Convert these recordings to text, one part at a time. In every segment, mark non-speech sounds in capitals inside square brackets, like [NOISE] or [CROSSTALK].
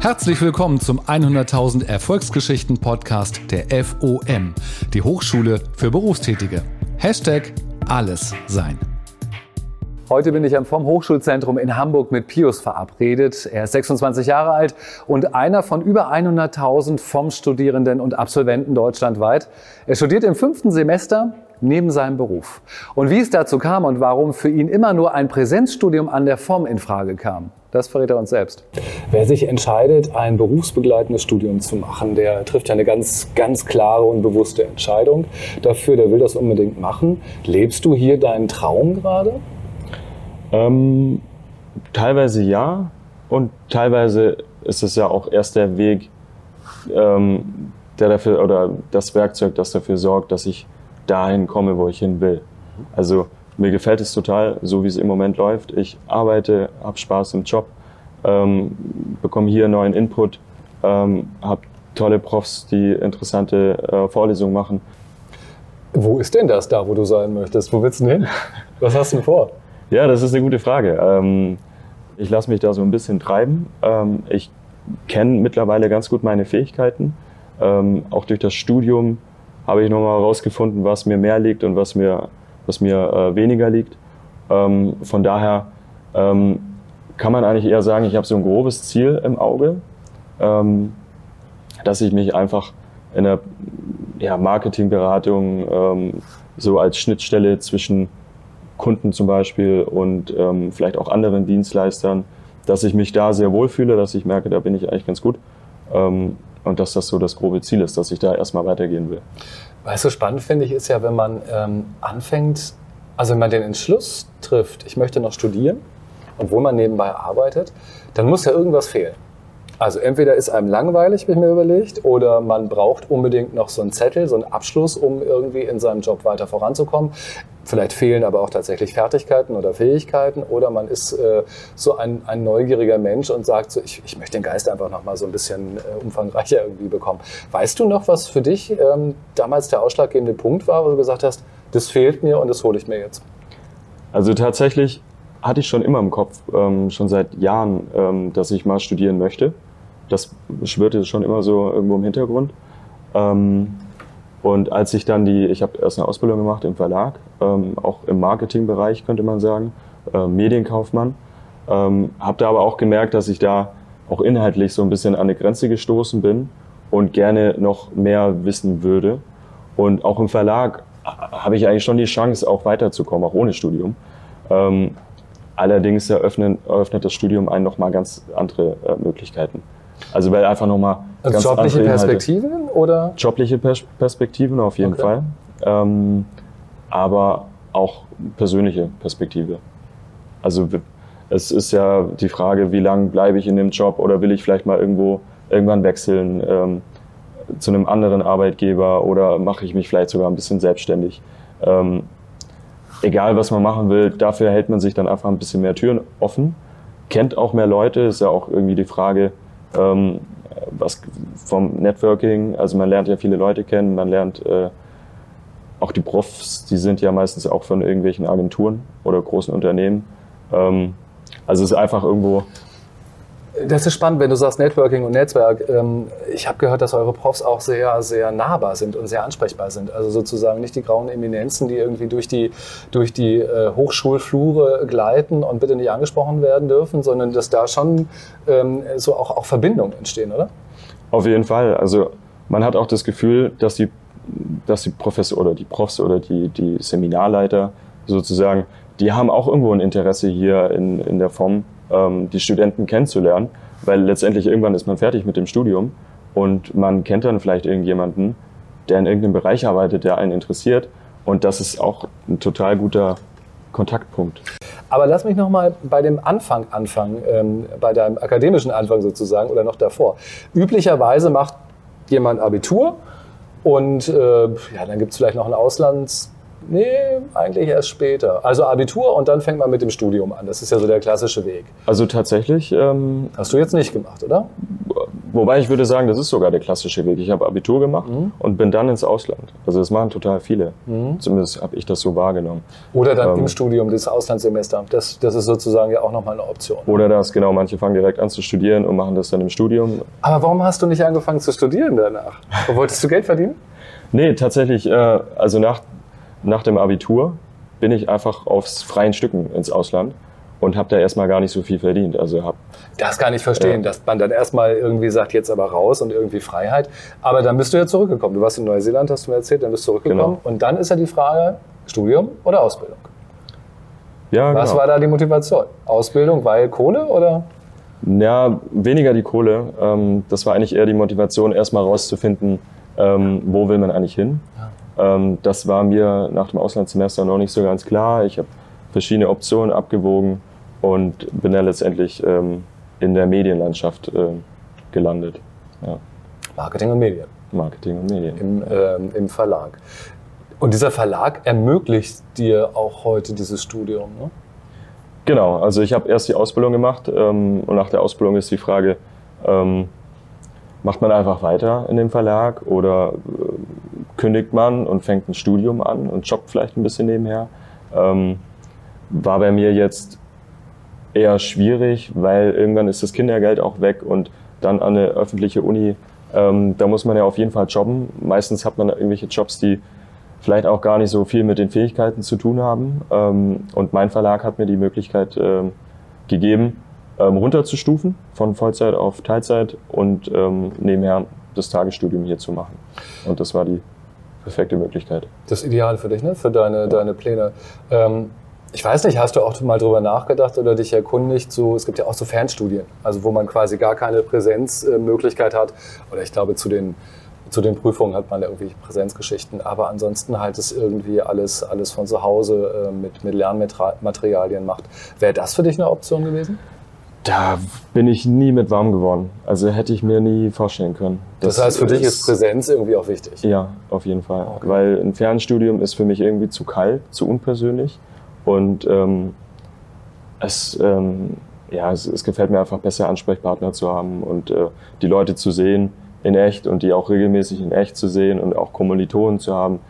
Herzlich willkommen zum 100.000 Erfolgsgeschichten Podcast der FOM, die Hochschule für Berufstätige. Hashtag alles sein. Heute bin ich am FOM Hochschulzentrum in Hamburg mit Pius verabredet. Er ist 26 Jahre alt und einer von über 100.000 FOM-Studierenden und Absolventen deutschlandweit. Er studiert im fünften Semester neben seinem Beruf. Und wie es dazu kam und warum für ihn immer nur ein Präsenzstudium an der FOM in Frage kam, das verrät er uns selbst. Wer sich entscheidet, ein berufsbegleitendes Studium zu machen, der trifft ja eine ganz, ganz klare und bewusste Entscheidung dafür, der will das unbedingt machen. Lebst du hier deinen Traum gerade? Ähm, teilweise ja und teilweise ist es ja auch erst der Weg, ähm, der dafür oder das Werkzeug, das dafür sorgt, dass ich dahin komme, wo ich hin will. Also mir gefällt es total, so wie es im Moment läuft. Ich arbeite, habe Spaß im Job, ähm, bekomme hier neuen Input, ähm, habe tolle Profs, die interessante äh, Vorlesungen machen. Wo ist denn das da, wo du sein möchtest? Wo willst du denn hin? Was hast du denn vor? Ja, das ist eine gute Frage. Ähm, ich lasse mich da so ein bisschen treiben. Ähm, ich kenne mittlerweile ganz gut meine Fähigkeiten. Ähm, auch durch das Studium habe ich nochmal herausgefunden, was mir mehr liegt und was mir, was mir äh, weniger liegt. Ähm, von daher ähm, kann man eigentlich eher sagen, ich habe so ein grobes Ziel im Auge, ähm, dass ich mich einfach in der ja, Marketingberatung ähm, so als Schnittstelle zwischen Kunden zum Beispiel und ähm, vielleicht auch anderen Dienstleistern, dass ich mich da sehr wohlfühle, dass ich merke, da bin ich eigentlich ganz gut. Und dass das so das grobe Ziel ist, dass ich da erstmal weitergehen will. Weißt du, spannend finde ich, ist ja, wenn man ähm, anfängt, also wenn man den Entschluss trifft, ich möchte noch studieren, wo man nebenbei arbeitet, dann muss ja irgendwas fehlen. Also entweder ist einem langweilig, wie ich mir überlegt, oder man braucht unbedingt noch so einen Zettel, so einen Abschluss, um irgendwie in seinem Job weiter voranzukommen. Vielleicht fehlen aber auch tatsächlich Fertigkeiten oder Fähigkeiten, oder man ist äh, so ein, ein neugieriger Mensch und sagt so, ich, ich möchte den Geist einfach noch mal so ein bisschen äh, umfangreicher irgendwie bekommen. Weißt du noch, was für dich ähm, damals der ausschlaggebende Punkt war, wo du gesagt hast, das fehlt mir und das hole ich mir jetzt? Also tatsächlich hatte ich schon immer im Kopf, ähm, schon seit Jahren, ähm, dass ich mal studieren möchte das schwirrte schon immer so irgendwo im Hintergrund. Ähm, und als ich dann die, ich habe erst eine Ausbildung gemacht im Verlag, ähm, auch im Marketingbereich könnte man sagen, äh, Medienkaufmann, ähm, habe da aber auch gemerkt, dass ich da auch inhaltlich so ein bisschen an eine Grenze gestoßen bin und gerne noch mehr wissen würde. Und auch im Verlag habe ich eigentlich schon die Chance, auch weiterzukommen, auch ohne Studium. Ähm, allerdings eröffnet, eröffnet das Studium einen nochmal ganz andere äh, Möglichkeiten. Also weil einfach nochmal also jobliche Perspektiven oder? Jobliche Pers Perspektiven auf jeden okay. Fall. Ähm, aber auch persönliche Perspektive. Also es ist ja die Frage, wie lange bleibe ich in dem Job oder will ich vielleicht mal irgendwo irgendwann wechseln ähm, zu einem anderen Arbeitgeber oder mache ich mich vielleicht sogar ein bisschen selbstständig. Ähm, egal was man machen will, dafür hält man sich dann einfach ein bisschen mehr Türen offen, kennt auch mehr Leute, ist ja auch irgendwie die Frage, ähm, was vom Networking, also man lernt ja viele Leute kennen, man lernt äh, auch die Profs, die sind ja meistens auch von irgendwelchen Agenturen oder großen Unternehmen. Ähm, also es ist einfach irgendwo das ist spannend, wenn du sagst Networking und Netzwerk. Ähm, ich habe gehört, dass eure Profs auch sehr, sehr nahbar sind und sehr ansprechbar sind. Also sozusagen nicht die grauen Eminenzen, die irgendwie durch die, durch die äh, Hochschulflure gleiten und bitte nicht angesprochen werden dürfen, sondern dass da schon ähm, so auch, auch Verbindungen entstehen, oder? Auf jeden Fall. Also man hat auch das Gefühl, dass die, dass die Professor oder die Profs oder die, die Seminarleiter sozusagen, die haben auch irgendwo ein Interesse hier in, in der Form ähm, die Studenten kennenzulernen, weil letztendlich irgendwann ist man fertig mit dem Studium und man kennt dann vielleicht irgendjemanden, der in irgendeinem Bereich arbeitet, der einen interessiert und das ist auch ein total guter Kontaktpunkt. Aber lass mich noch mal bei dem Anfang anfangen, ähm, bei deinem akademischen Anfang sozusagen oder noch davor. Üblicherweise macht jemand Abitur und äh, ja, dann gibt es vielleicht noch ein Auslands Nee, eigentlich erst später. Also Abitur und dann fängt man mit dem Studium an. Das ist ja so der klassische Weg. Also tatsächlich. Ähm, Hast du jetzt nicht gemacht, oder? wobei ich würde sagen, das ist sogar der klassische Weg. Ich habe Abitur gemacht Mhm. und bin dann ins Ausland. Also das machen total viele. Zumindest habe ich das so wahrgenommen. Oder dann Ähm. im Studium, das Auslandssemester. Das, das ist sozusagen ja auch nochmal eine Option. Oder das, genau, manche fangen direkt an zu studieren und machen das dann im Studium. Aber warum hast du nicht angefangen zu studieren danach? Wolltest du Geld verdienen? Nee, tatsächlich, äh, also nach, nach dem Abitur bin ich einfach aufs freien Stücken ins Ausland und habe da erstmal gar nicht so viel verdient. Also habe Das kann ich verstehen, Ja. dass man dann erstmal irgendwie sagt, jetzt aber raus und irgendwie Freiheit. Aber dann bist du ja zurückgekommen. Du warst in Neuseeland, hast du mir erzählt, dann bist du zurückgekommen. Genau. Und dann ist ja die Frage, Studium oder Ausbildung? ja, Was genau. war da die Motivation? Ausbildung, weil Kohle oder? Ja, weniger die Kohle. Ähm, das war eigentlich eher die Motivation, erstmal rauszufinden, ähm, wo will man eigentlich hin. Ähm, das war mir nach dem Auslandssemester noch nicht so ganz klar. Ich habe verschiedene Optionen abgewogen und bin dann letztendlich ähm, in der Medienlandschaft ähm, gelandet. Ja, Marketing und Medien Marketing und Medien. im, ähm, im Verlag. Und dieser Verlag ermöglicht dir auch heute dieses Studium. Ne? Genau, also ich habe erst die Ausbildung gemacht ähm, und nach der Ausbildung ist die Frage, ähm, macht man einfach weiter in dem Verlag oder äh, kündigt man und fängt ein Studium an und jobbt vielleicht ein bisschen nebenher. Ähm, war bei mir jetzt eher schwierig, weil irgendwann ist das Kindergeld auch weg und dann an eine öffentliche Uni, ähm, da muss man ja auf jeden Fall jobben. Meistens hat man irgendwelche Jobs, die vielleicht auch gar nicht so viel mit den Fähigkeiten zu tun haben. Ähm, und mein Verlag hat mir die Möglichkeit ähm, gegeben, ähm, runterzustufen von Vollzeit auf Teilzeit und ähm, nebenher das Tagesstudium hier zu machen. Und das war die perfekte Möglichkeit. Das Ideal für dich, ne? für deine, deine Pläne. Ähm, ich weiß nicht, hast du auch mal drüber nachgedacht oder dich erkundigt? So, es gibt ja auch so Fernstudien, also wo man quasi gar keine Präsenzmöglichkeit hat. Oder ich glaube, zu den, zu den Prüfungen hat man irgendwie Präsenzgeschichten. Aber ansonsten halt es irgendwie alles, alles von zu Hause äh, mit, mit Lernmaterialien macht. Wäre das für dich eine Option gewesen? Da bin ich nie mit warm geworden. Also hätte ich mir nie vorstellen können. Das, heißt, für dich ist Präsenz irgendwie auch wichtig. Ja, auf jeden Fall. Okay. Weil ein Fernstudium ist für mich irgendwie zu kalt, zu unpersönlich. Und ähm, es, ähm, ja, es, es gefällt mir einfach besser, Ansprechpartner zu haben und äh, die Leute zu sehen in echt und die auch regelmäßig in echt zu sehen und auch Kommilitonen zu haben,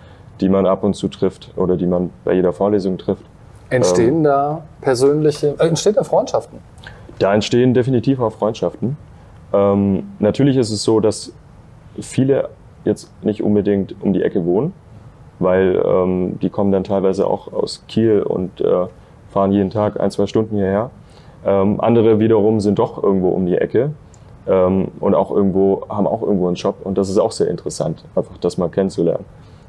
die man ab und zu trifft oder die man bei jeder Vorlesung trifft. Entstehen da persönliche, äh, entstehen da Freundschaften? Da entstehen definitiv auch Freundschaften. Ähm, natürlich ist es so, dass viele jetzt nicht unbedingt um die Ecke wohnen, weil ähm, die kommen dann teilweise auch aus Kiel und äh, fahren jeden Tag ein, zwei Stunden hierher. Ähm, andere wiederum sind doch irgendwo um die Ecke ähm, und auch irgendwo haben auch irgendwo einen Job und das ist auch sehr interessant, einfach das mal kennenzulernen.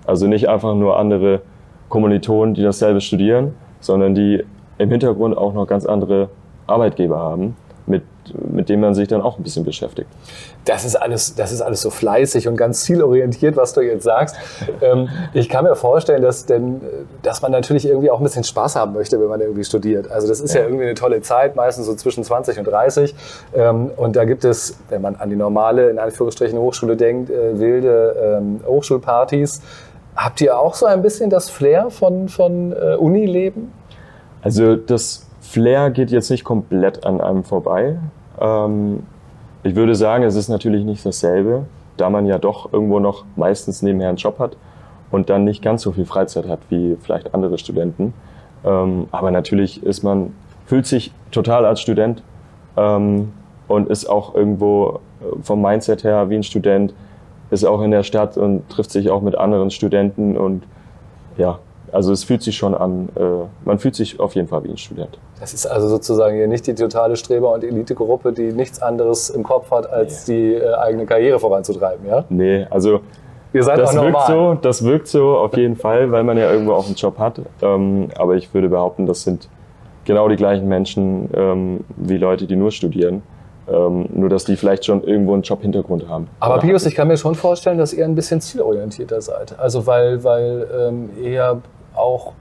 Also nicht einfach nur andere Kommilitonen, die dasselbe studieren, sondern die im Hintergrund auch noch ganz andere Arbeitgeber haben, mit, mit denen man sich dann auch ein bisschen beschäftigt. Das ist alles, das ist alles so fleißig und ganz zielorientiert, was du jetzt sagst. Ähm, ich kann mir vorstellen, dass, denn, dass man natürlich irgendwie auch ein bisschen Spaß haben möchte, wenn man irgendwie studiert. Also das ist ja, Ja. irgendwie eine tolle Zeit, meistens so zwischen 20 und 30. Ähm, und da gibt es, wenn man an die normale, in Anführungsstrichen, Hochschule denkt, äh, wilde ähm, Hochschulpartys. Habt ihr auch so ein bisschen das Flair von, von äh, Unileben? Also das Flair geht jetzt nicht komplett an einem vorbei. Ähm, ich würde sagen, es ist natürlich nicht dasselbe, da man ja doch irgendwo noch meistens nebenher einen Job hat und dann nicht ganz so viel Freizeit hat wie vielleicht andere Studenten. Ähm, aber natürlich ist man, fühlt sich total als Student ähm, und ist auch irgendwo äh, vom Mindset her wie ein Student, ist auch in der Stadt und trifft sich auch mit anderen Studenten und ja, also es fühlt sich schon an, äh, man fühlt sich auf jeden Fall wie ein Student. Das ist also sozusagen hier nicht die totale Streber- und Elitegruppe, die nichts anderes im Kopf hat, als die äh, eigene Karriere voranzutreiben, ja? Nee, also Ihr seid das auch wirkt normal. so, das wirkt so auf jeden Fall, weil man ja irgendwo auch einen Job hat. Ähm, aber ich würde behaupten, das sind genau die gleichen Menschen ähm, wie Leute, die nur studieren. Ähm, nur, dass die vielleicht schon irgendwo einen Job-Hintergrund haben. Aber Pius, ich kann mir schon vorstellen, dass ihr ein bisschen zielorientierter seid. Also weil, weil ähm, ihr auch,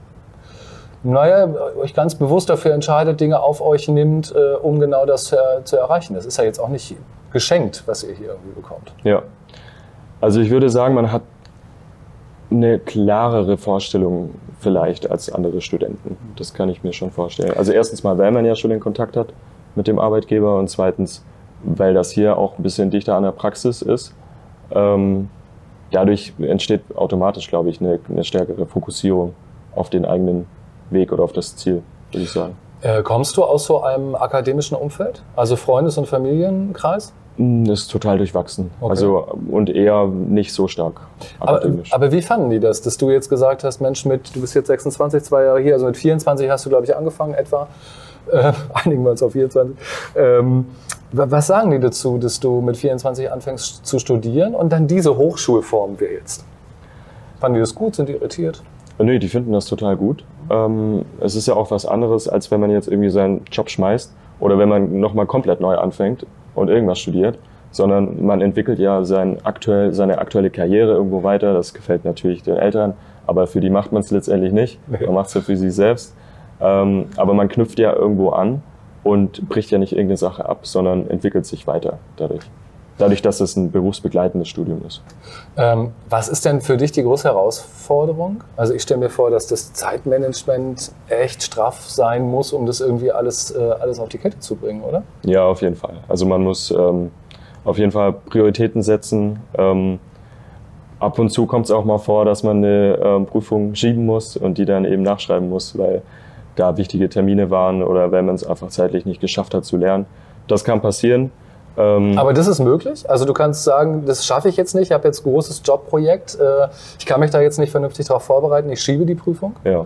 naja, euch ganz bewusst dafür entscheidet, Dinge auf euch nimmt, äh, um genau das äh, zu erreichen. Das ist ja jetzt auch nicht geschenkt, was ihr hier irgendwie bekommt. Ja. Also ich würde sagen, man hat eine klarere Vorstellung vielleicht als andere Studenten. Das kann ich mir schon vorstellen. Also erstens mal, weil man ja schon den Kontakt hat mit dem Arbeitgeber und zweitens, weil das hier auch ein bisschen dichter an der Praxis ist. Ähm, dadurch entsteht automatisch, glaube ich, eine, eine stärkere Fokussierung auf den eigenen Weg oder auf das Ziel, würde ich sagen. Äh, kommst du aus so einem akademischen Umfeld? Also Freundes- und Familienkreis? Das ist total durchwachsen. Okay. Also und eher nicht so stark Aber, akademisch. aber wie fanden die das, dass du jetzt gesagt hast, Mensch, mit, du bist jetzt 26, zwei Jahre hier, also mit 24 hast du, glaube ich, angefangen etwa. [LAUGHS] Äh, einigen wir uns auf 24. Ähm, wa- was sagen die dazu, dass du mit 24 anfängst zu studieren und dann diese Hochschulform wählst? Fanden die das gut? Sind die irritiert? Nö, die finden das total gut. Ähm, es ist ja auch was anderes, als wenn man jetzt irgendwie seinen Job schmeißt oder wenn man nochmal komplett neu anfängt und irgendwas studiert, sondern man entwickelt ja sein aktuell, seine aktuelle Karriere irgendwo weiter. Das gefällt natürlich den Eltern, aber für die macht man es letztendlich nicht. Man macht es ja für sich selbst. Ähm, aber man knüpft ja irgendwo an und bricht ja nicht irgendeine Sache ab, sondern entwickelt sich weiter dadurch. Dadurch, dass es ein berufsbegleitendes Studium ist. Ähm, was ist denn für dich die große Herausforderung? Also ich stelle mir vor, dass das Zeitmanagement echt straff sein muss, um das irgendwie alles, äh, alles auf die Kette zu bringen, oder? Ja, auf jeden Fall. Also man muss ähm, auf jeden Fall Prioritäten setzen. Ähm, ab und zu kommt es auch mal vor, dass man eine ähm, Prüfung schieben muss und die dann eben nachschreiben muss, weil da wichtige Termine waren oder wenn man es einfach zeitlich nicht geschafft hat zu lernen. Das kann passieren. Ähm, Aber das ist möglich? Also du kannst sagen, das schaffe ich jetzt nicht, ich habe jetzt ein großes Jobprojekt, äh, ich kann mich da jetzt nicht vernünftig darauf vorbereiten, ich schiebe die Prüfung? Ja.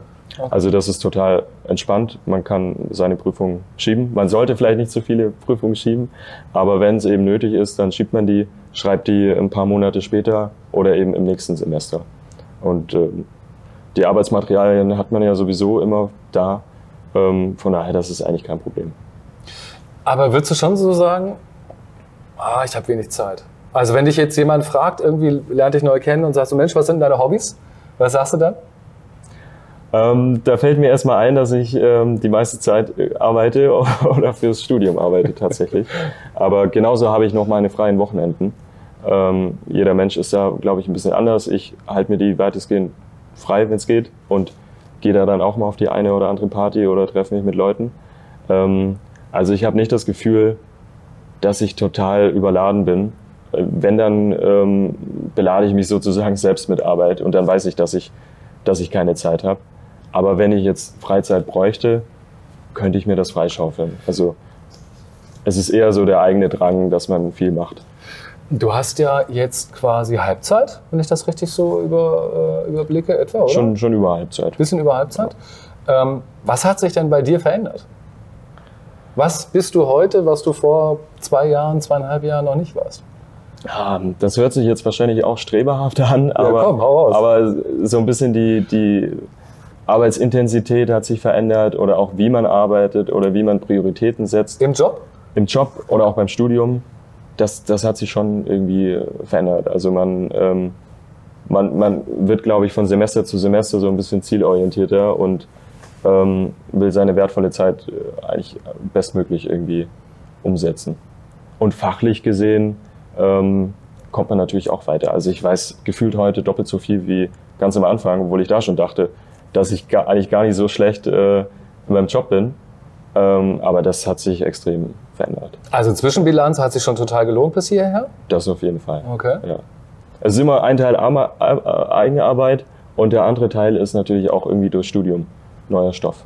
Also das ist total entspannt. Man kann seine Prüfung schieben. Man sollte vielleicht nicht so viele Prüfungen schieben, aber wenn es eben nötig ist, dann schiebt man die, schreibt die ein paar Monate später oder eben im nächsten Semester. Und ähm, die Arbeitsmaterialien hat man ja sowieso immer da. Ähm, von daher, das ist eigentlich kein Problem. Aber würdest du schon so sagen, ah, ich habe wenig Zeit? Also wenn dich jetzt jemand fragt, irgendwie lernt dich neu kennen und sagst so, Mensch, was sind deine Hobbys? Was sagst du dann? Ähm, da fällt mir erstmal ein, dass ich ähm, die meiste Zeit äh, arbeite [LAUGHS] oder fürs Studium arbeite tatsächlich. [LAUGHS] Aber genauso habe ich noch meine freien Wochenenden. Ähm, jeder Mensch ist da, glaube ich, ein bisschen anders. Ich halte mir die weitestgehend frei, wenn es geht und gehe da dann auch mal auf die eine oder andere Party oder treffe mich mit Leuten. Ähm, also ich habe nicht das Gefühl, dass ich total überladen bin. Wenn, dann ähm, belade ich mich sozusagen selbst mit Arbeit und dann weiß ich, dass ich, dass ich keine Zeit habe. Aber wenn ich jetzt Freizeit bräuchte, könnte ich mir das freischaufeln. Also es ist eher so der eigene Drang, dass man viel macht. Du hast ja jetzt quasi Halbzeit, wenn ich das richtig so über, äh, überblicke, etwa, oder? Schon, schon über Halbzeit. Bisschen über Halbzeit. Ähm, was hat sich denn bei dir verändert? Was bist du heute, was du vor zwei Jahren, zweieinhalb Jahren noch nicht warst? Ja, das hört sich jetzt wahrscheinlich auch streberhaft an, aber, komm, hau raus. aber so ein bisschen die, die Arbeitsintensität hat sich verändert oder auch wie man arbeitet oder wie man Prioritäten setzt. Im Job? im Job oder auch beim Studium, das, das hat sich schon irgendwie verändert. Also man, ähm, man, man wird, glaube ich, von Semester zu Semester so ein bisschen zielorientierter und ähm, will seine wertvolle Zeit äh, eigentlich bestmöglich irgendwie umsetzen. Und fachlich gesehen ähm, kommt man natürlich auch weiter. Also ich weiß gefühlt heute doppelt so viel wie ganz am Anfang, obwohl ich da schon dachte, dass ich gar, eigentlich gar nicht so schlecht äh, in meinem Job bin. Ähm, aber das hat sich extrem verändert. Also Zwischenbilanz hat sich schon total gelohnt bis hierher? Das auf jeden Fall. Okay. Ja. Es ist immer ein Teil äh, eigene Arbeit und der andere Teil ist natürlich auch irgendwie durch Studium neuer Stoff.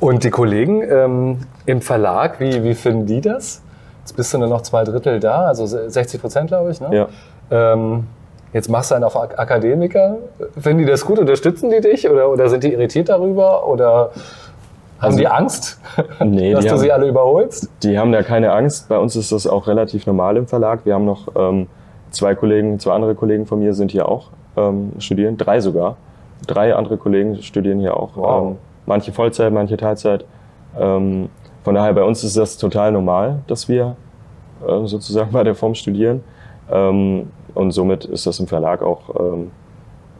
Und die Kollegen ähm, im Verlag, wie, wie finden die das? Jetzt bist du nur noch zwei Drittel da, also 60 Prozent, glaube ich. Ne? Ja. Ähm, jetzt machst du einen auf Ak Akademiker. Finden die das gut? Unterstützen die dich? Oder, oder sind die irritiert darüber? Oder haben Also- die Angst, [LAUGHS] Nee, dass die du haben- sie alle überholst? Die haben da keine Angst. Bei uns ist das auch relativ normal im Verlag. Wir haben noch ähm, zwei Kollegen, zwei andere Kollegen von mir sind hier auch ähm, studieren, drei sogar. Drei andere Kollegen studieren hier auch. Wow. Ähm, manche Vollzeit, manche Teilzeit. Ähm, von daher bei uns ist das total normal, dass wir äh, sozusagen bei der Form studieren. Ähm, und somit ist das im Verlag auch ähm,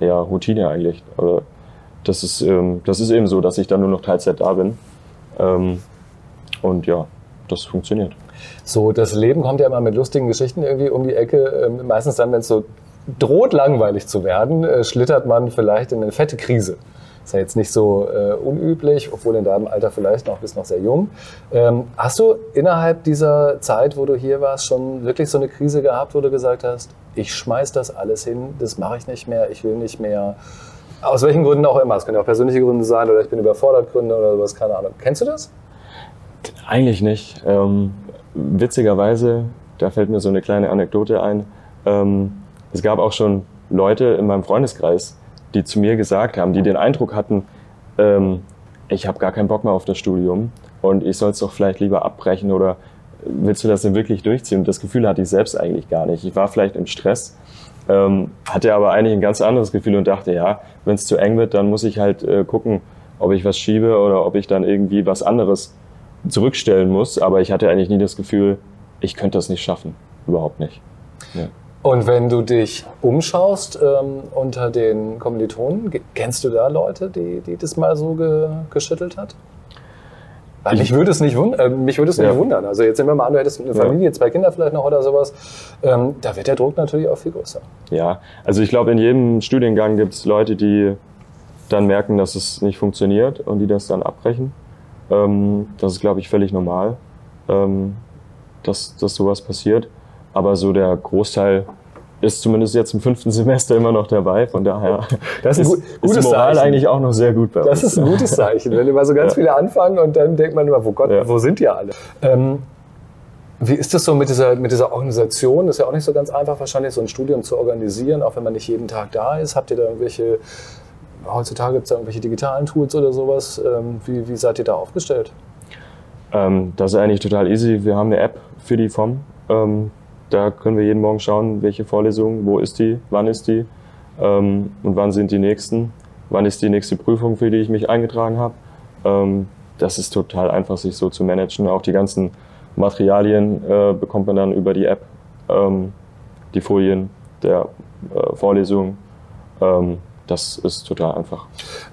ja, Routine eigentlich. Aber das ist, ähm, das ist eben so, dass ich dann nur noch Teilzeit da bin. Ähm, und ja, das funktioniert. So, das Leben kommt ja immer mit lustigen Geschichten irgendwie um die Ecke. Ähm, meistens dann, wenn es so droht, langweilig zu werden, äh, schlittert man vielleicht in eine fette Krise. Ist ja jetzt nicht so äh, unüblich, obwohl in deinem Alter vielleicht noch, bist noch sehr jung. Ähm, hast du innerhalb dieser Zeit, wo du hier warst, schon wirklich so eine Krise gehabt, wo du gesagt hast, ich schmeiß das alles hin, das mache ich nicht mehr, ich will nicht mehr. Aus welchen Gründen auch immer. Es können ja auch persönliche Gründe sein oder ich bin überfordert Gründe oder was, keine Ahnung. Kennst du das? Eigentlich nicht. Ähm, witzigerweise, da fällt mir so eine kleine Anekdote ein. Ähm, es gab auch schon Leute in meinem Freundeskreis, die zu mir gesagt haben, die den Eindruck hatten, ähm, ich habe gar keinen Bock mehr auf das Studium und ich soll es doch vielleicht lieber abbrechen oder willst du das denn wirklich durchziehen? Und das Gefühl hatte ich selbst eigentlich gar nicht. Ich war vielleicht im Stress, ähm, hatte aber eigentlich ein ganz anderes Gefühl und dachte, ja, wenn es zu eng wird, dann muss ich halt äh, gucken, ob ich was schiebe oder ob ich dann irgendwie was anderes zurückstellen muss. Aber ich hatte eigentlich nie das Gefühl, ich könnte das nicht schaffen. Überhaupt nicht. Ja. Und wenn du dich umschaust ähm, unter den Kommilitonen, kennst du da Leute, die, die das mal so ge geschüttelt hat? Weil mich würde es nicht, wund äh, mich würde es ja. nicht wundern. Also jetzt nehmen wir mal an, du hättest eine Familie, ja. zwei Kinder vielleicht noch oder sowas. Ähm, da wird der Druck natürlich auch viel größer. Ja, also ich glaube, in jedem Studiengang gibt es Leute, die dann merken, dass es nicht funktioniert und die das dann abbrechen. Ähm, das ist, glaube ich, völlig normal, ähm, dass, dass sowas passiert. Aber so der Großteil ist zumindest jetzt im fünften Semester immer noch dabei. Von daher das ist, ist, ist die Moral Zeichen. eigentlich auch noch sehr gut bei uns. Das ist ein gutes Zeichen, wenn immer so ganz ja. viele anfangen und dann denkt man immer, wo Gott, ja. wo sind die alle? Ähm, wie ist das so mit dieser, mit dieser Organisation? Das ist ja auch nicht so ganz einfach, wahrscheinlich so ein Studium zu organisieren, auch wenn man nicht jeden Tag da ist. Habt ihr da irgendwelche, heutzutage gibt es da irgendwelche digitalen Tools oder sowas? Ähm, wie, wie seid ihr da aufgestellt? Ähm, das ist eigentlich total easy. Wir haben eine App für die FOM. Da können wir jeden Morgen schauen, welche Vorlesung, wo ist die, wann ist die ähm, und wann sind die nächsten, wann ist die nächste Prüfung, für die ich mich eingetragen habe. Ähm, das ist total einfach, sich so zu managen. Auch die ganzen Materialien äh, bekommt man dann über die App, ähm, die Folien der äh, Vorlesung. Ähm, das ist total einfach.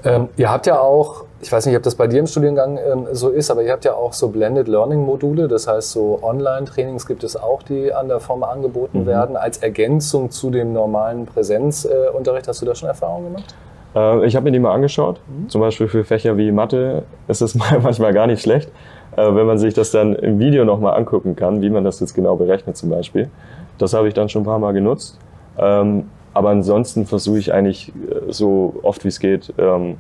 Ähm, ihr habt ja auch ich weiß nicht, ob das bei dir im Studiengang ähm, so ist, aber ihr habt ja auch so Blended Learning Module, das heißt so Online-Trainings gibt es auch, die an der Form angeboten mhm. werden, als Ergänzung zu dem normalen Präsenzunterricht. Hast du da schon Erfahrungen gemacht? Äh, ich habe mir die mal angeschaut. Mhm. Zum Beispiel für Fächer wie Mathe ist es [LAUGHS] manchmal gar nicht schlecht, äh, wenn man sich das dann im Video nochmal angucken kann, wie man das jetzt genau berechnet zum Beispiel. Das habe ich dann schon ein paar Mal genutzt. Ähm, aber ansonsten versuche ich eigentlich äh, so oft wie es geht, ähm,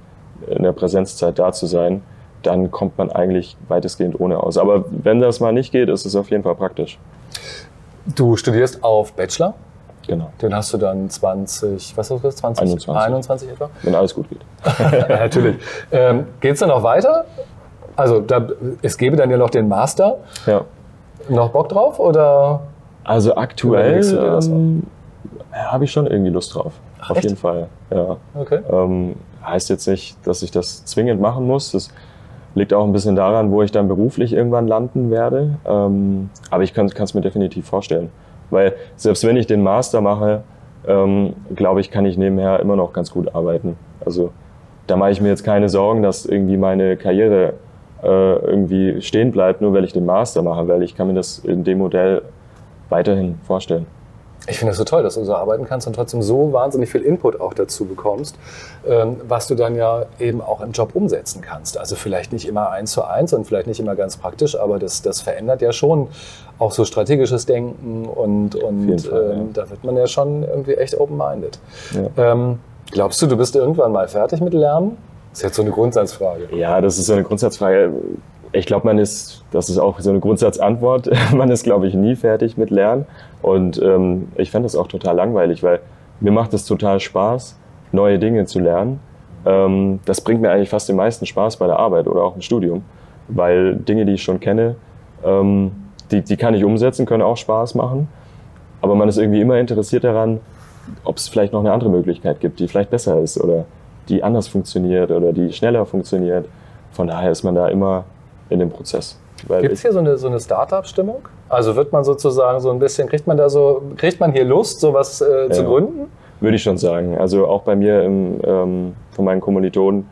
in der Präsenzzeit da zu sein, dann kommt man eigentlich weitestgehend ohne aus. Aber wenn das mal nicht geht, ist es auf jeden Fall praktisch. Du studierst auf Bachelor? Genau. Den hast du dann 20, was hast du 20? 21. 21 etwa? Wenn alles gut geht. [LAUGHS] Natürlich. Ähm, geht es dann noch weiter? Also da, es gäbe dann ja noch den Master. Ja. Noch Bock drauf oder? Also aktuell ähm, habe ich schon irgendwie Lust drauf. Ach, auf echt? jeden Fall. Ja. Okay. Ähm, heißt jetzt nicht, dass ich das zwingend machen muss. Das liegt auch ein bisschen daran, wo ich dann beruflich irgendwann landen werde. Ähm, aber ich kann es mir definitiv vorstellen. Weil selbst wenn ich den Master mache, ähm, glaube ich, kann ich nebenher immer noch ganz gut arbeiten. Also da mache ich mir jetzt keine Sorgen, dass irgendwie meine Karriere äh, irgendwie stehen bleibt, nur weil ich den Master mache, weil ich kann mir das in dem Modell weiterhin vorstellen. Ich finde das so toll, dass du so arbeiten kannst und trotzdem so wahnsinnig viel Input auch dazu bekommst, ähm, was du dann ja eben auch im Job umsetzen kannst. Also vielleicht nicht immer eins zu eins und vielleicht nicht immer ganz praktisch, aber das, das verändert ja schon auch so strategisches Denken und, und Fall, ähm, ja. da wird man ja schon irgendwie echt open-minded. Ja. Ähm, glaubst du, du bist irgendwann mal fertig mit Lernen? Das ist jetzt so eine Grundsatzfrage. Ja, das ist so eine Grundsatzfrage. Ich glaube, man ist, das ist auch so eine Grundsatzantwort, [LAUGHS] man ist, glaube ich, nie fertig mit Lernen. Und ähm, ich fände das auch total langweilig, weil mir macht es total Spaß, neue Dinge zu lernen. Ähm, das bringt mir eigentlich fast den meisten Spaß bei der Arbeit oder auch im Studium, weil Dinge, die ich schon kenne, ähm, die, die kann ich umsetzen, können auch Spaß machen. Aber man ist irgendwie immer interessiert daran, ob es vielleicht noch eine andere Möglichkeit gibt, die vielleicht besser ist oder die anders funktioniert oder die schneller funktioniert. Von daher ist man da immer in dem Prozess. Gibt es hier so eine, so eine Start-up-Stimmung? Also wird man sozusagen so ein bisschen, kriegt man da so, kriegt man hier Lust, sowas äh, ja, zu gründen? Würde ich schon sagen. Also auch bei mir im, ähm, von meinen Kommilitonen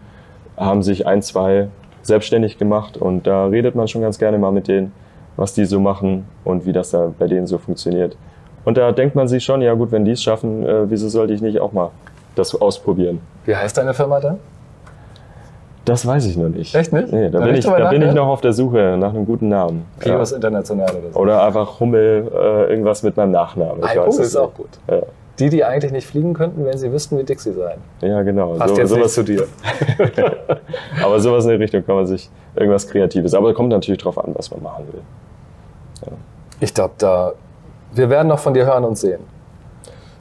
haben sich ein, zwei selbstständig gemacht und da redet man schon ganz gerne mal mit denen, was die so machen und wie das da bei denen so funktioniert. Und da denkt man sich schon, ja gut, wenn die es schaffen, äh, wieso sollte ich nicht auch mal das ausprobieren? Wie heißt deine Firma dann? Das weiß ich noch nicht. Echt nicht? Nee, da, Da bin, ich, da bin ich noch auf der Suche nach einem guten Namen. Pios International oder so. Oder einfach Hummel, äh, irgendwas mit meinem Nachnamen. Ich Ein Hummel es ist auch gut. Ja, Die, die eigentlich nicht fliegen könnten, wenn sie wüssten, wie dick sie seien. ja genau. Passt So- jetzt sowas, zu dir. [LAUGHS] [LAUGHS] aber sowas in der Richtung kann man sich irgendwas Kreatives. Aber kommt natürlich drauf an, was man machen will. Ich glaube, da. Wir werden noch von dir hören und sehen.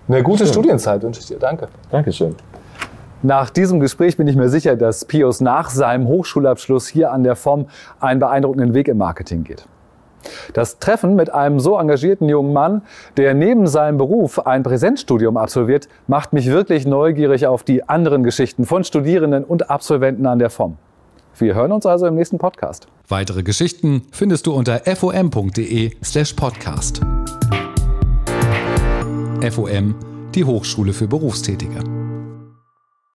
Eine gute Stimmt. Studienzeit wünsche ich dir. Danke. Dankeschön. Nach diesem Gespräch bin ich mir sicher, dass Pius nach seinem Hochschulabschluss hier an der FOM einen beeindruckenden Weg im Marketing geht. Das Treffen mit einem so engagierten jungen Mann, der neben seinem Beruf ein Präsenzstudium absolviert, macht mich wirklich neugierig auf die anderen Geschichten von Studierenden und Absolventen an der FOM. Wir hören uns also im nächsten Podcast. Weitere Geschichten findest du unter fom.de slash podcast. FOM, die Hochschule für Berufstätige.